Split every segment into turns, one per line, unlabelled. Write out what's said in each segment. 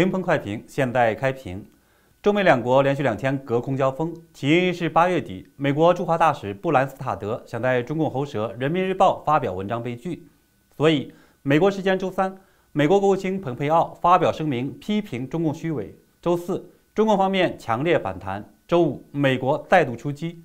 秦鹏快评：现代开屏，中美两国连续两天隔空交锋，起因是八月底，美国驻华大使布兰斯塔德想在中共喉舌《人民日报》发表文章被拒，所以美国时间周三，美国国务卿蓬佩奥发表声明批评中共虚伪。周四，中共方面强烈反弹。周五，美国再度出击。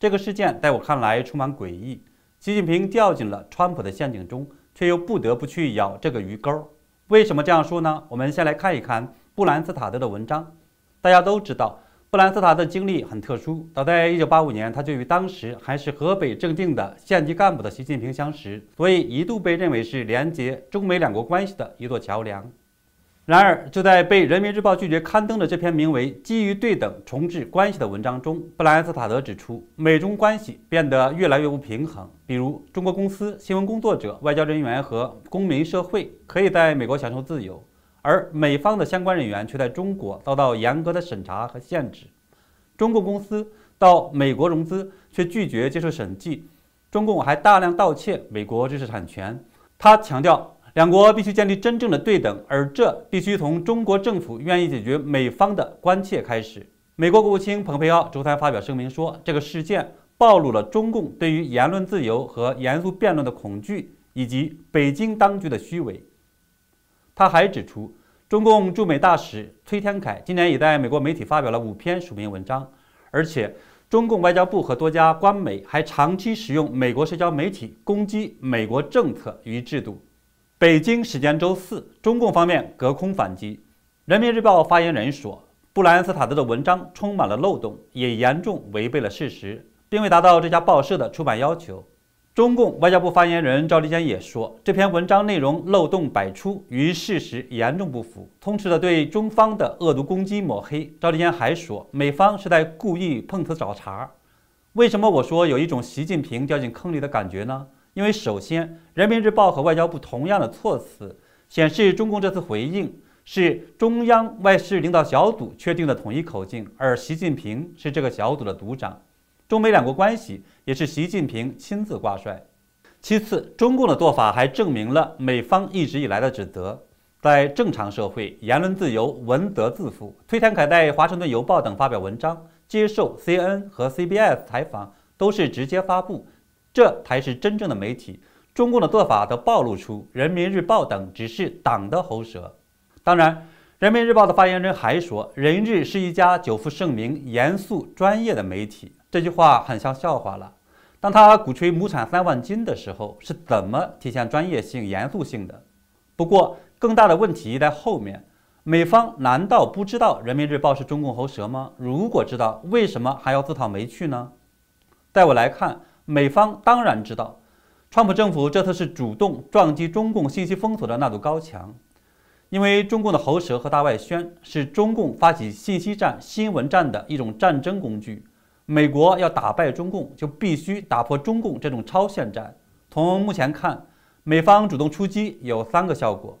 这个事件在我看来充满诡异。习近平掉进了川普的陷阱中，却又不得不去咬这个鱼钩。为什么这样说呢？我们先来看一看布兰斯塔德的文章。大家都知道，布兰斯塔德的经历很特殊。早在1985年，他就与当时还是河北正定的县级干部的习近平相识，所以一度被认为是连接中美两国关系的一座桥梁。然而，就在被《人民日报》拒绝刊登的这篇名为《基于对等重置关系》的文章中，布莱恩斯塔德指出，美中关系变得越来越不平衡。比如，中国公司、新闻工作者、外交人员和公民社会可以在美国享受自由，而美方的相关人员却在中国遭到严格的审查和限制。中国公司到美国融资却拒绝接受审计，中共还大量盗窃美国知识产权。他强调。两国必须建立真正的对等，而这必须从中国政府愿意解决美方的关切开始。美国国务卿蓬佩奥周三发表声明说，这个事件暴露了中共对于言论自由和严肃辩论的恐惧，以及北京当局的虚伪。他还指出，中共驻美大使崔天凯今年已在美国媒体发表了五篇署名文章，而且中共外交部和多家官媒还长期使用美国社交媒体攻击美国政策与制度。北京时间周四，中共方面隔空反击。人民日报发言人说，布莱恩斯塔德的文章充满了漏洞，也严重违背了事实，并未达到这家报社的出版要求。中共外交部发言人赵立坚也说，这篇文章内容漏洞百出，与事实严重不符，充斥着对中方的恶毒攻击抹黑。赵立坚还说，美方是在故意碰瓷找茬。为什么我说有一种习近平掉进坑里的感觉呢？因为首先，《人民日报》和外交部同样的措辞显示，中共这次回应是中央外事领导小组确定的统一口径，而习近平是这个小组的组长。中美两国关系也是习近平亲自挂帅。其次，中共的做法还证明了美方一直以来的指责：在正常社会，言论自由文责自负。崔天凯在《华盛顿邮报》等发表文章，接受 CNN 和 CBS 采访，都是直接发布。这才是真正的媒体。中共的做法则暴露出《人民日报》等只是党的喉舌。当然，《人民日报》的发言人还说，人日是一家久负盛名、严肃专业的媒体。这句话很像笑话了。当他鼓吹亩产三万斤的时候，是怎么体现专业性、严肃性的？不过，更大的问题在后面。美方难道不知道《人民日报》是中共喉舌吗？如果知道，为什么还要自讨没趣呢？在我来看。美方当然知道，川普政府这次是主动撞击中共信息封锁的那堵高墙，因为中共的喉舌和大外宣是中共发起信息战、新闻战的一种战争工具。美国要打败中共，就必须打破中共这种超限战。从目前看，美方主动出击有三个效果：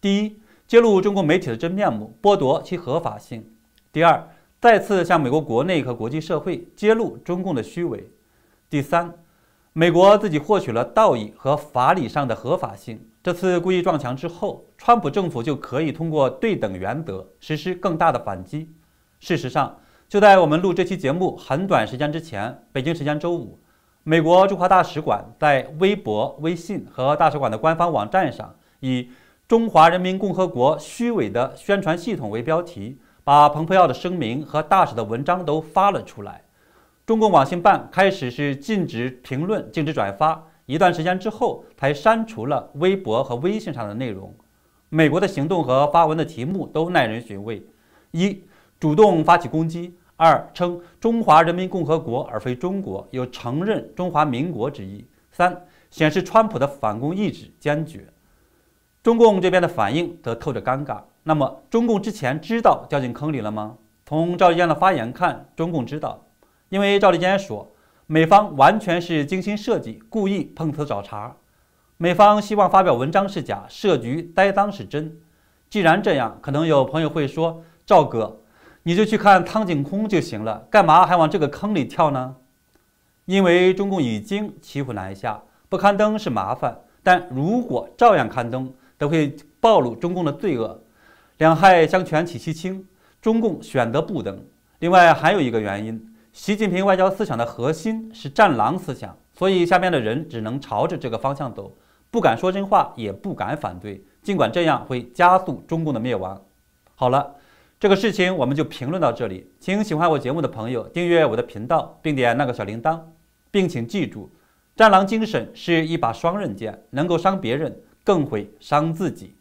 第一，揭露中共媒体的真面目，剥夺其合法性；第二，再次向美国国内和国际社会揭露中共的虚伪。第三，美国自己获取了道义和法理上的合法性。这次故意撞墙之后，川普政府就可以通过对等原则实施更大的反击。事实上，就在我们录这期节目很短时间之前，北京时间周五，美国驻华大使馆在微博、微信和大使馆的官方网站上，以“中华人民共和国虚伪的宣传系统”为标题，把蓬佩奥的声明和大使的文章都发了出来。中共网信办开始是禁止评论、禁止转发，一段时间之后才删除了微博和微信上的内容。美国的行动和发文的题目都耐人寻味：一、主动发起攻击；二、称中华人民共和国而非中国，有承认中华民国之意；三、显示川普的反攻意志坚决。中共这边的反应则透着尴尬。那么，中共之前知道掉进坑里了吗？从赵立坚的发言看，中共知道。因为赵立坚说，美方完全是精心设计，故意碰瓷找茬。美方希望发表文章是假，设局栽赃是真。既然这样，可能有朋友会说：“赵哥，你就去看苍井空就行了，干嘛还往这个坑里跳呢？”因为中共已经骑虎难下，不刊登是麻烦，但如果照样刊登，则会暴露中共的罪恶。两害相权取其轻，中共选择不登。另外还有一个原因，习近平外交思想的核心是战狼思想，所以下面的人只能朝着这个方向走，不敢说真话，也不敢反对，尽管这样会加速中共的灭亡。好了。这个事情我们就评论到这里，请喜欢我节目的朋友订阅我的频道，并点那个小铃铛，并请记住，战狼精神是一把双刃剑，能够伤别人，更会伤自己。